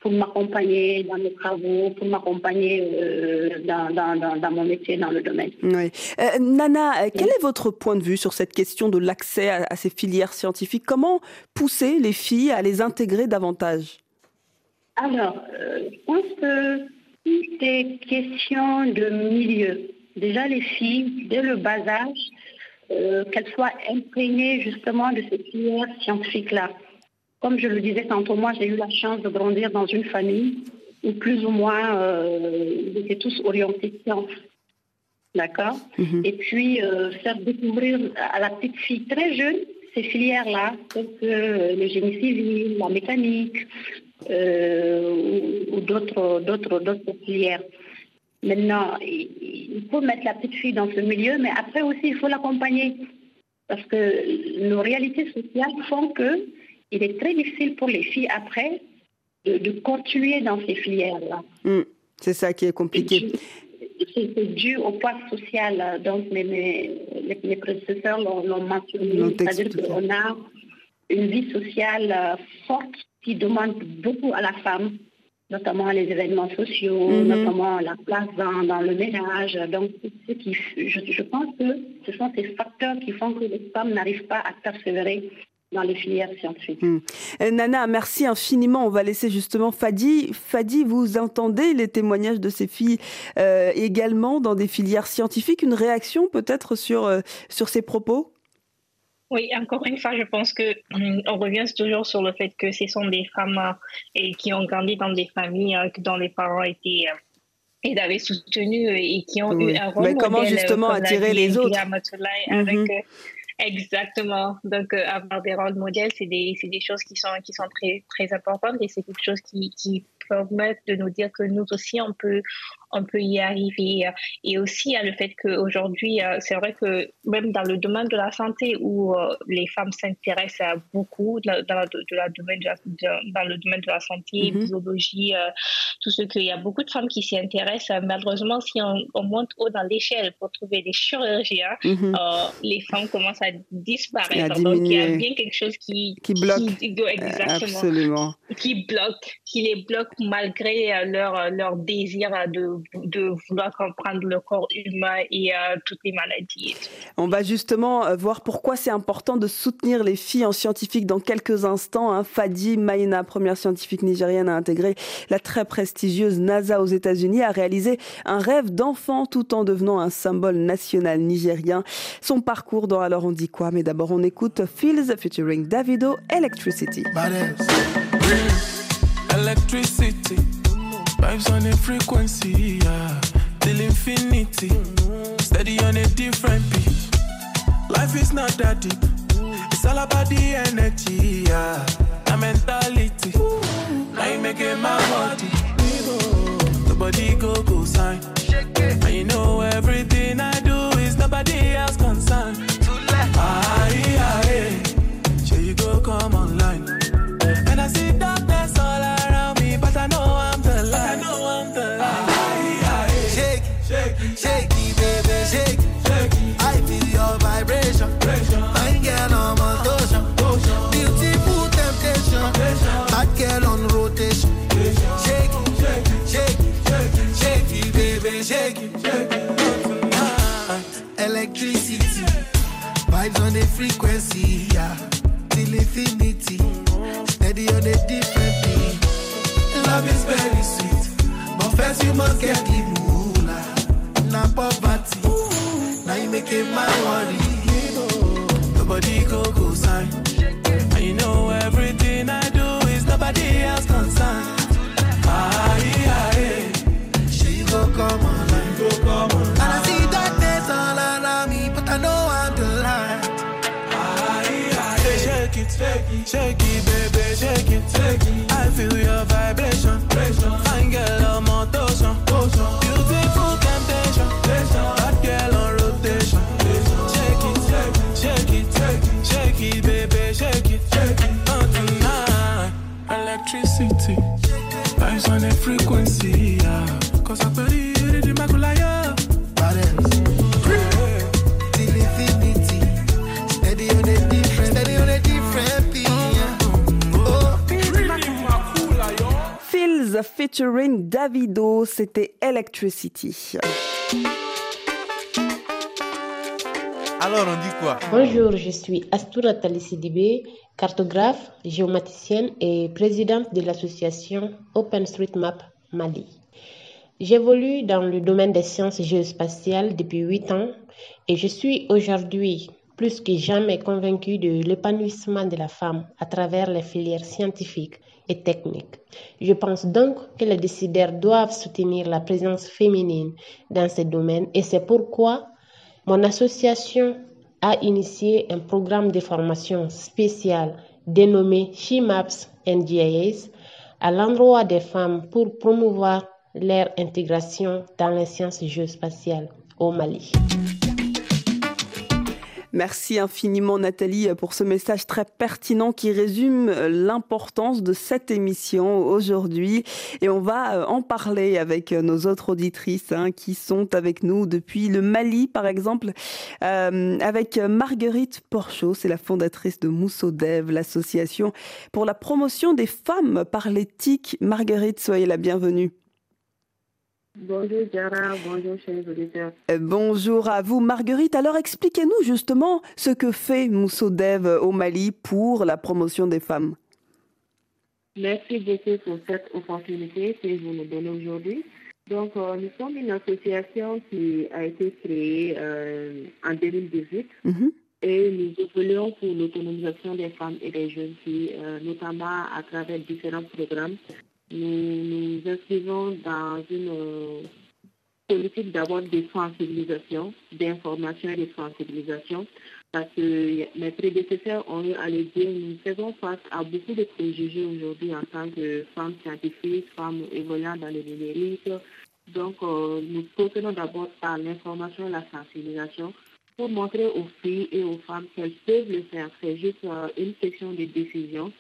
pour m'accompagner dans mes travaux, pour m'accompagner euh, dans, dans, dans, dans mon métier, dans le domaine. Oui. Euh, Nana, quel est votre point de vue sur cette question de l'accès à, à ces filières scientifiques? Comment pousser les filles à les intégrer davantage? Alors, je pense que tout est question de milieu. Déjà, les filles, dès le bas âge, euh, qu'elles soient imprégnées justement de ces filières scientifiques-là. Comme je le disais tantôt, moi, j'ai eu la chance de grandir dans une famille où plus ou moins euh, ils étaient tous orientés sciences. D'accord? Et puis, euh, faire découvrir à la petite fille très jeune ces filières-là, telles que le génie civil, la mécanique ou, ou d'autres filières. Maintenant, il faut mettre la petite fille dans ce milieu, mais après aussi, il faut l'accompagner. Parce que nos réalités sociales font que il est très difficile pour les filles après de, de continuer dans ces filières-là. Hmm, C'est ça qui est compliqué. C'est dû au poids social. Donc, mes, mes, les prédécesseurs l'ont mentionné. C'est-à-dire qu'on a une vie sociale euh, forte qui demande beaucoup à la femme, notamment les événements sociaux, Mhm. notamment la place dans, dans le ménage. Donc, ce qui, je, je pense que ce sont ces facteurs qui font que les femmes n'arrivent pas à persévérer dans les filières scientifiques. Hmm. Euh, Nana, merci infiniment. On va laisser justement Fadi. Fadi, vous entendez les témoignages de ces filles euh, également dans des filières scientifiques Une réaction peut-être sur, euh, sur ces propos? Oui, encore une fois, je pense que hum, on revient toujours sur le fait que ce sont des femmes euh, et qui ont grandi dans des familles euh, dont les parents étaient euh, et l'avaient soutenu et qui ont Oui. eu un rôle Mais comment justement attirer les autres? Mhm. exactement. Donc euh, avoir des rôles modèles, c'est des c'est des choses qui sont qui sont très très importantes et c'est quelque chose qui qui permet de nous dire que nous aussi on peut on peut y arriver. Et aussi, il y a le fait qu'aujourd'hui, euh, c'est vrai que même dans le domaine de la santé, où euh, les femmes s'intéressent à beaucoup dans, la- de la domaine de la- de- dans le domaine de la santé, Mhm. biologie, euh, tout ce qu'il y a beaucoup de femmes qui s'y intéressent. Malheureusement, si on, on monte haut dans l'échelle pour trouver des chirurgiens, Mhm. les femmes commencent à disparaître. À Donc, il y a bien quelque chose qui, Qui bloque. qui- exactement Absolument. qui bloquent, qui les bloquent malgré leur, leur désir de, de vouloir comprendre le corps humain et euh, toutes les maladies. On va justement euh, voir pourquoi c'est important de soutenir les filles en scientifique dans quelques instants. hein. Fadi Maïna, première scientifique nigérienne à intégrer la très prestigieuse NASA aux États-Unis, a réalisé un rêve d'enfant tout en devenant un symbole national nigérien. Son parcours dans Alors on dit quoi? Mais d'abord on écoute Fields featuring Davido Electricity. Electricity, vibes on a frequency, yeah. Till infinity, steady on a different beat. Life is not that deep, it's all about the energy, yeah. The mentality, now you making my body. The body go go sign, and you know everything must get the ruler. Na poverty, now you make it my worry. Nobody go go sign. And you know everything I do is nobody else concern. Aye, aye, she go come online. And I see darkness all around me, but I know I'm the light. Aye, aye, shake it, shake it, shake it, baby, shake it, shake it. I feel your featuring Davido, c'était Electricity. Alors on dit quoi? Bonjour, je suis Astura Sidibé, cartographe, géomaticienne et présidente de l'association OpenStreetMap Mali. J'évolue dans le domaine des sciences géospatiales depuis 8 ans et je suis aujourd'hui plus que jamais convaincue de l'épanouissement de la femme à travers les filières scientifiques et techniques. Je pense donc que les décideurs doivent soutenir la présence féminine dans ces domaines et c'est pourquoi mon association a initié un programme de formation spécial dénommé She Maps NGIS à l'endroit des femmes pour promouvoir leur intégration dans les sciences géospatiales au Mali. Merci infiniment Nathalie pour ce message très pertinent qui résume l'importance de cette émission aujourd'hui. Et on va en parler avec nos autres auditrices hein, qui sont avec nous depuis le Mali par exemple, euh, avec Marguerite Porchot, c'est la fondatrice de Moussodev, l'association pour la promotion des femmes par l'éthique. Marguerite, soyez la bienvenue. Bonjour Jara, bonjour chers auditeurs. Euh, Bonjour à vous Marguerite. Alors expliquez-nous justement ce que fait Moussodev au Mali pour la promotion des femmes. Merci beaucoup pour cette opportunité que vous nous donnez aujourd'hui. Donc, euh, nous sommes une association qui a été créée euh, en 2018 et nous évoluons pour l'autonomisation des femmes et des jeunes filles, euh, notamment à travers différents programmes. Nous nous inscrivons dans une euh, politique d'abord de sensibilisation, d'information et de sensibilisation, parce que mes prédécesseurs ont eu à le dire, nous faisons face à beaucoup de préjugés aujourd'hui en tant que femmes scientifiques, femmes évoluant dans le numérique. Donc, euh, nous procédons d'abord par l'information et la sensibilisation pour montrer aux filles et aux femmes qu'elles peuvent le faire. C'est juste euh, une question de décision.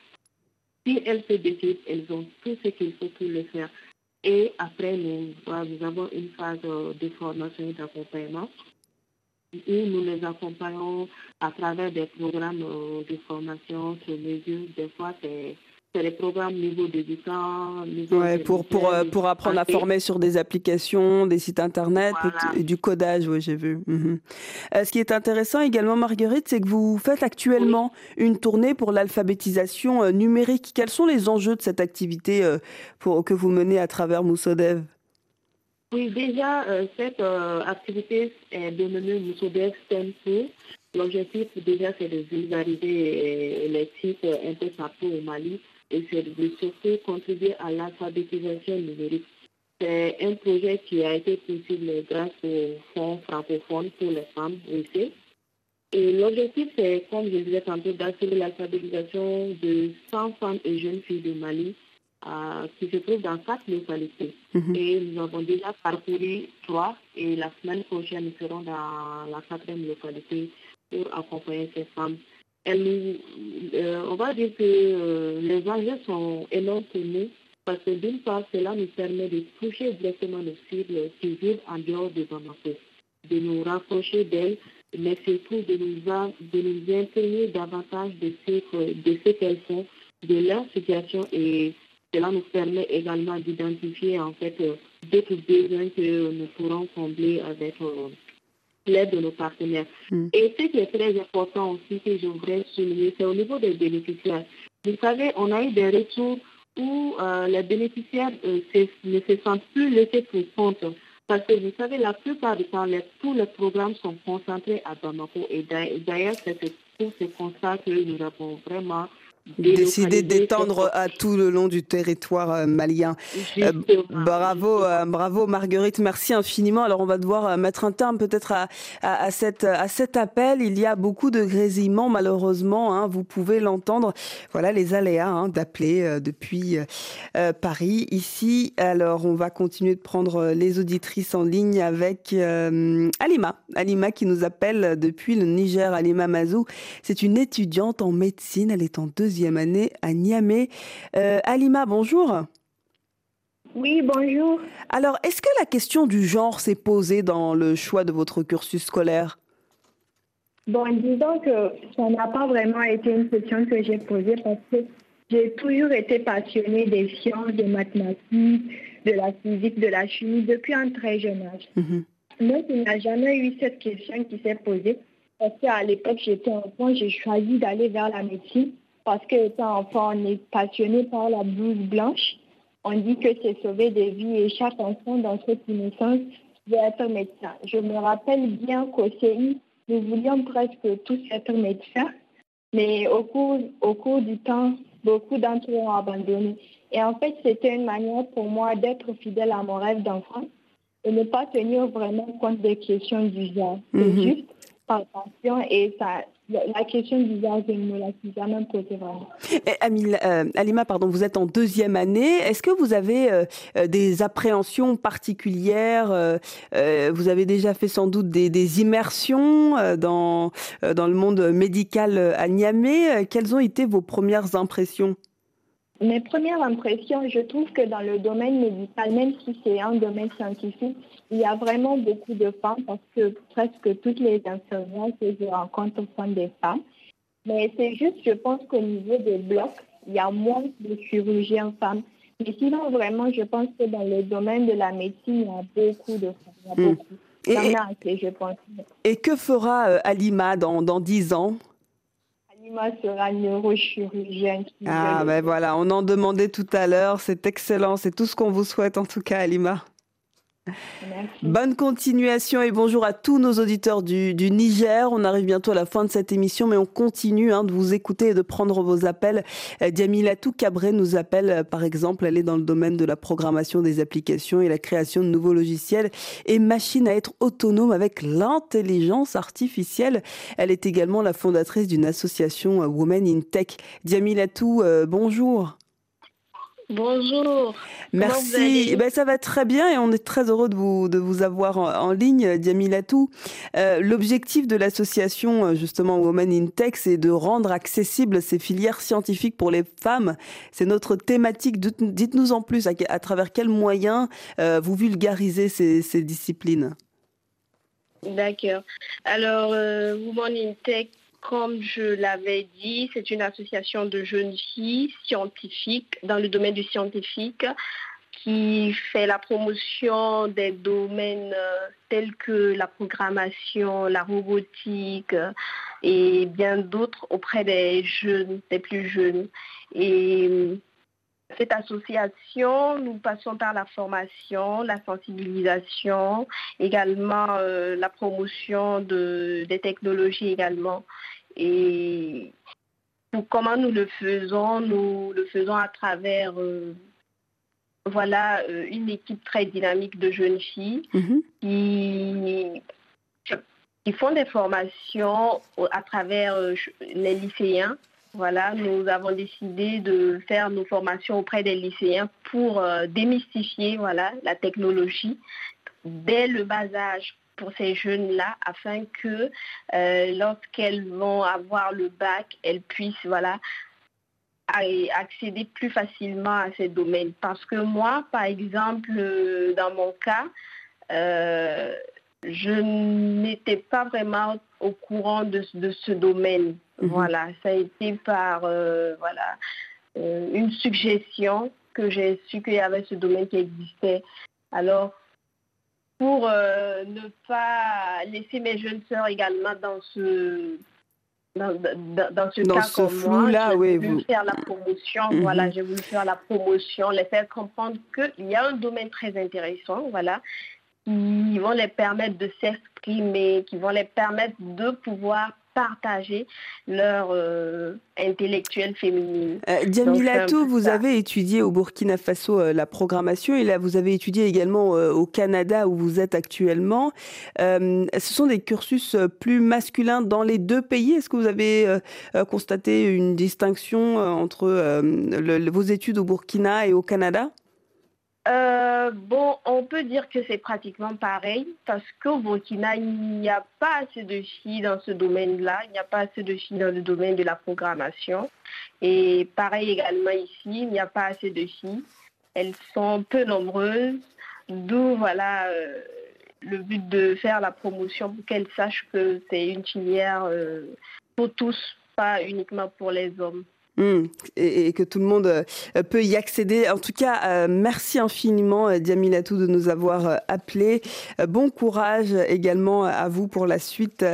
Si elles se décident, elles ont tout ce qu'il faut pour le faire. Et après, nous, avons une phase euh, de formation et d'accompagnement où nous les accompagnons à travers des programmes euh, de formation sur mesure. Des fois, c'est c'est des programmes niveau débutant, niveau Ouais, pour, pour, euh, pour apprendre à former sur des applications, des sites internet et du codage, oui, j'ai vu. Mhm. Euh, ce qui est intéressant également, Marguerite, c'est que vous faites actuellement une tournée pour l'alphabétisation euh, numérique. Quels sont les enjeux de cette activité pour, que vous menez à travers Moussodev Oui, déjà, euh, cette euh, activité est dénommée Moussodev STEM. L'objectif, déjà, c'est de vulgariser les titres un peu partout au Mali et c'est de surtout contribuer à l'alphabétisation numérique. C'est un projet qui a été possible grâce au Fonds francophone pour les femmes aussi. Et l'objectif, c'est, comme je disais tantôt, d'assurer l'alphabétisation de 100 femmes et jeunes filles du Mali euh, qui se trouvent dans quatre localités. Et nous avons déjà parcouru trois et la semaine prochaine, nous serons dans la quatrième localité pour accompagner ces femmes. Euh, on va dire que euh, les enjeux sont énormes pour nous parce que d'une part, cela nous permet de toucher directement nos cibles qui vivent en dehors de Bamako, de nous rapprocher d'elles, mais surtout de nous, a- de nous davantage de ce, de ce qu'elles font, de leur situation et cela nous permet également d'identifier en fait euh, d'autres besoins que nous pourrons combler avec euh, l'aide de nos partenaires. Et ce qui est très important aussi que je voudrais souligner, c'est au niveau des bénéficiaires. Vous savez, on a eu des retours où euh, les bénéficiaires euh, ne se sentent plus laissés pour compte. Parce que vous savez, la plupart du temps, les- tous les programmes sont concentrés à Bamako. Et d'a- d'ailleurs, c'est ce- pour ce constat que nous avons vraiment décidé d'étendre à tout le long du territoire euh, malien. Euh, bravo, euh, bravo Marguerite, merci infiniment. Alors on va devoir mettre un terme peut-être à, à, cette, à cet appel. Il y a beaucoup de grésillements malheureusement, hein, vous pouvez l'entendre. Voilà les aléas hein, d'appeler depuis Paris ici. Alors on va continuer de prendre les auditrices en ligne avec Alima. Alima qui nous appelle depuis le Niger. Alima Mazou, c'est une étudiante en médecine, elle est en deuxième année à Niamey. Euh, Alima, bonjour. Oui, bonjour. Alors, est-ce que la question du genre s'est posée dans le choix de votre cursus scolaire? Bon, disons que ça n'a pas vraiment été une question que j'ai posée parce que j'ai toujours été passionnée des sciences, des mathématiques, de la physique, de la chimie depuis un très jeune âge. Mhm. Donc, il n'y a jamais eu cette question qui s'est posée parce qu'à l'époque, j'étais enfant, j'ai choisi d'aller vers la médecine parce qu'étant enfant, on est passionné par la blouse blanche. On dit que c'est sauver des vies et chaque enfant dans cette innocence doit être médecin. Je me rappelle bien qu'au CI, nous voulions presque tous être médecins, mais au cours, au cours du temps, beaucoup d'entre eux ont abandonné. Et en fait, c'était une manière pour moi d'être fidèle à mon rêve d'enfant et ne pas tenir vraiment compte des questions du genre. C'est mhm. juste par passion et ça, la question du ne me la jamais vraiment. Euh, Alima, pardon, vous êtes en deuxième année. Est-ce que vous avez euh, euh, des appréhensions particulières Vous avez déjà fait sans doute des, des immersions dans, dans le monde médical à Niamey. Quelles ont été vos premières impressions? Mes premières impressions, je trouve que dans le domaine médical, même si c'est un domaine scientifique, il y a vraiment beaucoup de femmes parce que presque toutes les infirmières que je rencontre sont des femmes. Mais c'est juste, je pense qu'au niveau des blocs, il y a moins de chirurgiens femmes. Mais sinon, vraiment, je pense que dans le domaine de la médecine, il y a beaucoup de femmes. Il y a hmm. beaucoup. Et, je pense. et que fera euh, Alima dans, dans 10 ans? Sera neurochirurgienne. Ah ben voilà, on en demandait tout à l'heure, c'est excellent, c'est tout ce qu'on vous souhaite en tout cas Alima. Bonne continuation et bonjour à tous nos auditeurs du, Niger. On arrive bientôt à la fin de cette émission, mais on continue hein, de vous écouter et de prendre vos appels. Euh, Diamilatou Cabré nous appelle, euh, par exemple, elle est dans le domaine de la programmation des applications et la création de nouveaux logiciels et machines à être autonomes avec l'intelligence artificielle. Elle est également la fondatrice d'une association euh, Women in Tech. Diamilatou, bonjour. Bonjour. Merci. Ben, ça va très bien et on est très heureux de vous, de vous avoir en, ligne, Diamilatou. Euh, L'objectif de l'association, euh, justement, Women in Tech, c'est de rendre accessibles ces filières scientifiques pour les femmes. C'est notre thématique. Dites-nous en plus à, travers quels moyens euh, vous vulgarisez ces, ces disciplines? D'accord. Alors, euh, Women in Tech comme je l'avais dit, c'est une association de jeunes filles scientifiques dans le domaine du scientifique qui fait la promotion des domaines euh, tels que la programmation, la robotique euh, et bien d'autres auprès des jeunes, des plus jeunes. Et euh, cette association, nous passons par la formation, la sensibilisation, également la promotion de, des technologies également. Et comment nous le faisons Nous le faisons à travers euh, voilà, euh, une équipe très dynamique de jeunes filles mhm. qui, qui, font des formations à travers euh, les lycéens. Voilà, nous avons décidé de faire nos formations auprès des lycéens pour démystifier voilà, la technologie dès le bas âge pour ces jeunes-là afin que euh, lorsqu'elles vont avoir le bac, elles puissent voilà, accéder plus facilement à ces domaines. Parce que moi, par exemple, euh, dans mon cas, euh, je n'étais pas vraiment au courant de, ce domaine. Mhm. Voilà, ça a été par voilà, une suggestion que j'ai su qu'il y avait ce domaine qui existait. Alors, pour euh, ne pas laisser mes jeunes sœurs également dans ce dans, dans, ce cas comme flou moi, là, j'ai voulu faire la promotion, mhm. voilà, j'ai voulu faire la promotion, les faire comprendre qu'il y a un domaine très intéressant, voilà, qui vont les permettre de s'exprimer, qui vont les permettre de pouvoir partager leur euh, intellectuelle féminine. Euh, Diamilato, vous avez étudié au Burkina Faso euh, la programmation et là vous avez étudié également au Canada où vous êtes actuellement. ce sont des cursus plus masculins dans les deux pays. Est-ce que vous avez constaté une distinction entre vos études au Burkina et au Canada? Euh, bon, on peut dire que c'est pratiquement pareil parce qu'au Burkina, il n'y a pas assez de filles dans ce domaine-là, il n'y a pas assez de filles dans le domaine de la programmation. Et pareil également ici, il n'y a pas assez de filles. Elles sont peu nombreuses, d'où voilà euh, le but de faire la promotion pour qu'elles sachent que c'est une filière euh, pour tous, pas uniquement pour les hommes. Hmm. et, que tout le monde euh, peut y accéder. En tout cas, euh, merci infiniment, euh, Diamilatou, de nous avoir appelés. Bon courage également à vous pour la suite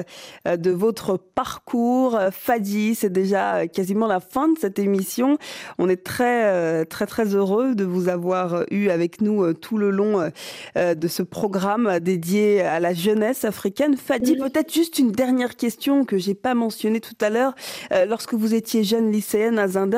de votre parcours. Fadi, c'est déjà quasiment la fin de cette émission. On est très, très, très heureux de vous avoir eu avec nous tout le long de ce programme dédié à la jeunesse africaine. Fadi, peut-être juste une dernière question que j'ai pas mentionnée tout à l'heure. Lorsque vous étiez jeune lycéenne,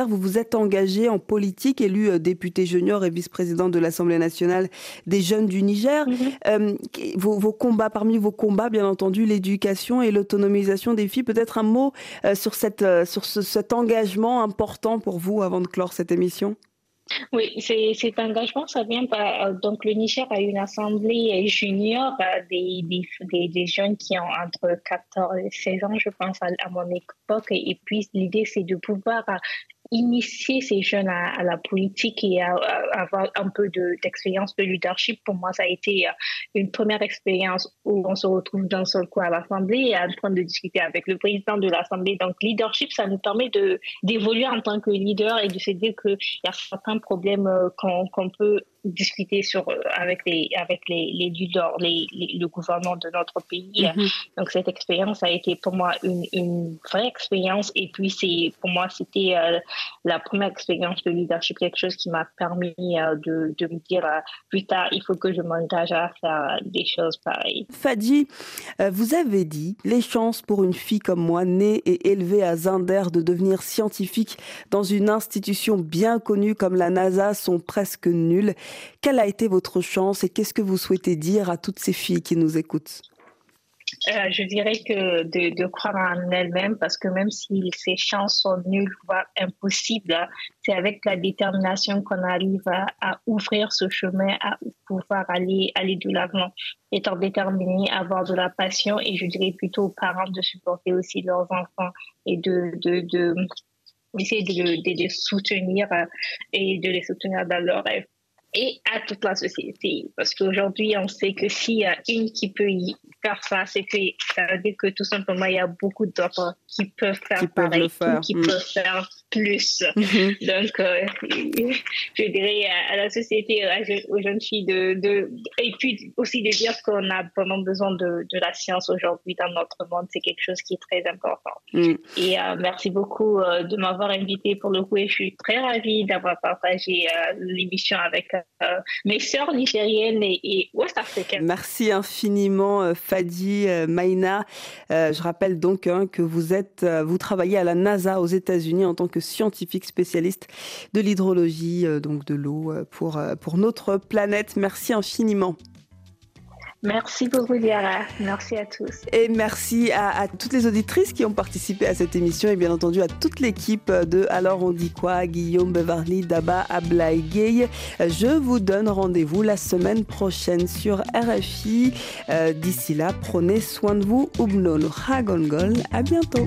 vous vous êtes engagé en politique, élu euh, député junior et vice-président de l'Assemblée nationale des jeunes du Niger. Mhm. Euh, vos, combats, parmi vos combats, bien entendu, l'éducation et l'autonomisation des filles. Peut-être un mot euh, sur, cette, sur cet engagement important pour vous avant de clore cette émission oui, cet engagement, ça vient par. Donc, le Niger a une assemblée junior des, des, des, jeunes qui ont entre 14 et 16 ans, je pense, à mon époque. Et puis, l'idée, c'est de pouvoir initier ces jeunes à, la politique et à, avoir un peu d'expérience de, leadership, pour moi, ça a été euh, une première expérience où on se retrouve d'un seul coup à l'Assemblée et en train de discuter avec le président de l'Assemblée. Donc, leadership, ça nous permet d'évoluer en tant que leader et de se dire qu'il y a certains problèmes euh, qu'on peut discuter sur, euh, avec les, avec les, les leaders, les, le gouvernement de notre pays. Mhm. Donc, cette expérience a été pour moi une, une vraie expérience. Et puis, c'est, pour moi, c'était euh, la première expérience de leadership, quelque chose qui m'a permis euh, de, de, me dire plus tard, il faut que je m'engage à faire des choses pareilles. Fadi, vous avez dit les chances pour une fille comme moi, née et élevée à Zinder, de devenir scientifique dans une institution bien connue comme la NASA sont presque nulles. Quelle a été votre chance et qu'est-ce que vous souhaitez dire à toutes ces filles qui nous écoutent? Euh, je dirais que de, croire en elles-mêmes, parce que même si ces chances sont nulles, voire impossibles, c'est avec la détermination qu'on arrive à, ouvrir ce chemin, à pouvoir aller, aller de l'avant, étant déterminé, avoir de la passion, et je dirais plutôt aux parents de supporter aussi leurs enfants et de, de, de essayer de, les soutenir euh, et de les soutenir dans leurs rêves et à toute la société. Parce qu'aujourd'hui, on sait que s'il y a une qui peut y faire ça, c'est que ça veut dire que tout simplement, il y a beaucoup d'autres qui peuvent faire pareil, qui mm. peuvent faire plus. Mm-hmm. Donc, euh, je dirais à la société, aux jeunes filles, de, de, et puis aussi de dire qu'on a vraiment besoin de, de la science aujourd'hui dans notre monde. C'est quelque chose qui est très important. Mm. Et euh, merci beaucoup euh, de m'avoir invité pour le coup et je suis très ravie d'avoir partagé l'émission avec mes sœurs nigériennes et, et ouest-africaines. Merci infiniment, euh, Fadi euh, Maïna. je rappelle donc hein, que vous êtes, vous travaillez à la NASA aux États-Unis en tant que scientifique spécialiste de l'hydrologie, donc de l'eau pour pour notre planète. Merci infiniment. Merci beaucoup, Diara. Merci à tous. Et merci à, toutes les auditrices qui ont participé à cette émission et bien entendu à toute l'équipe de Alors on dit quoi Guillaume Bevarly, Daba, Ablaï Gay. Je vous donne rendez-vous la semaine prochaine sur RFI. Euh, d'ici là, prenez soin de vous. Ubnon Ragongol. À bientôt.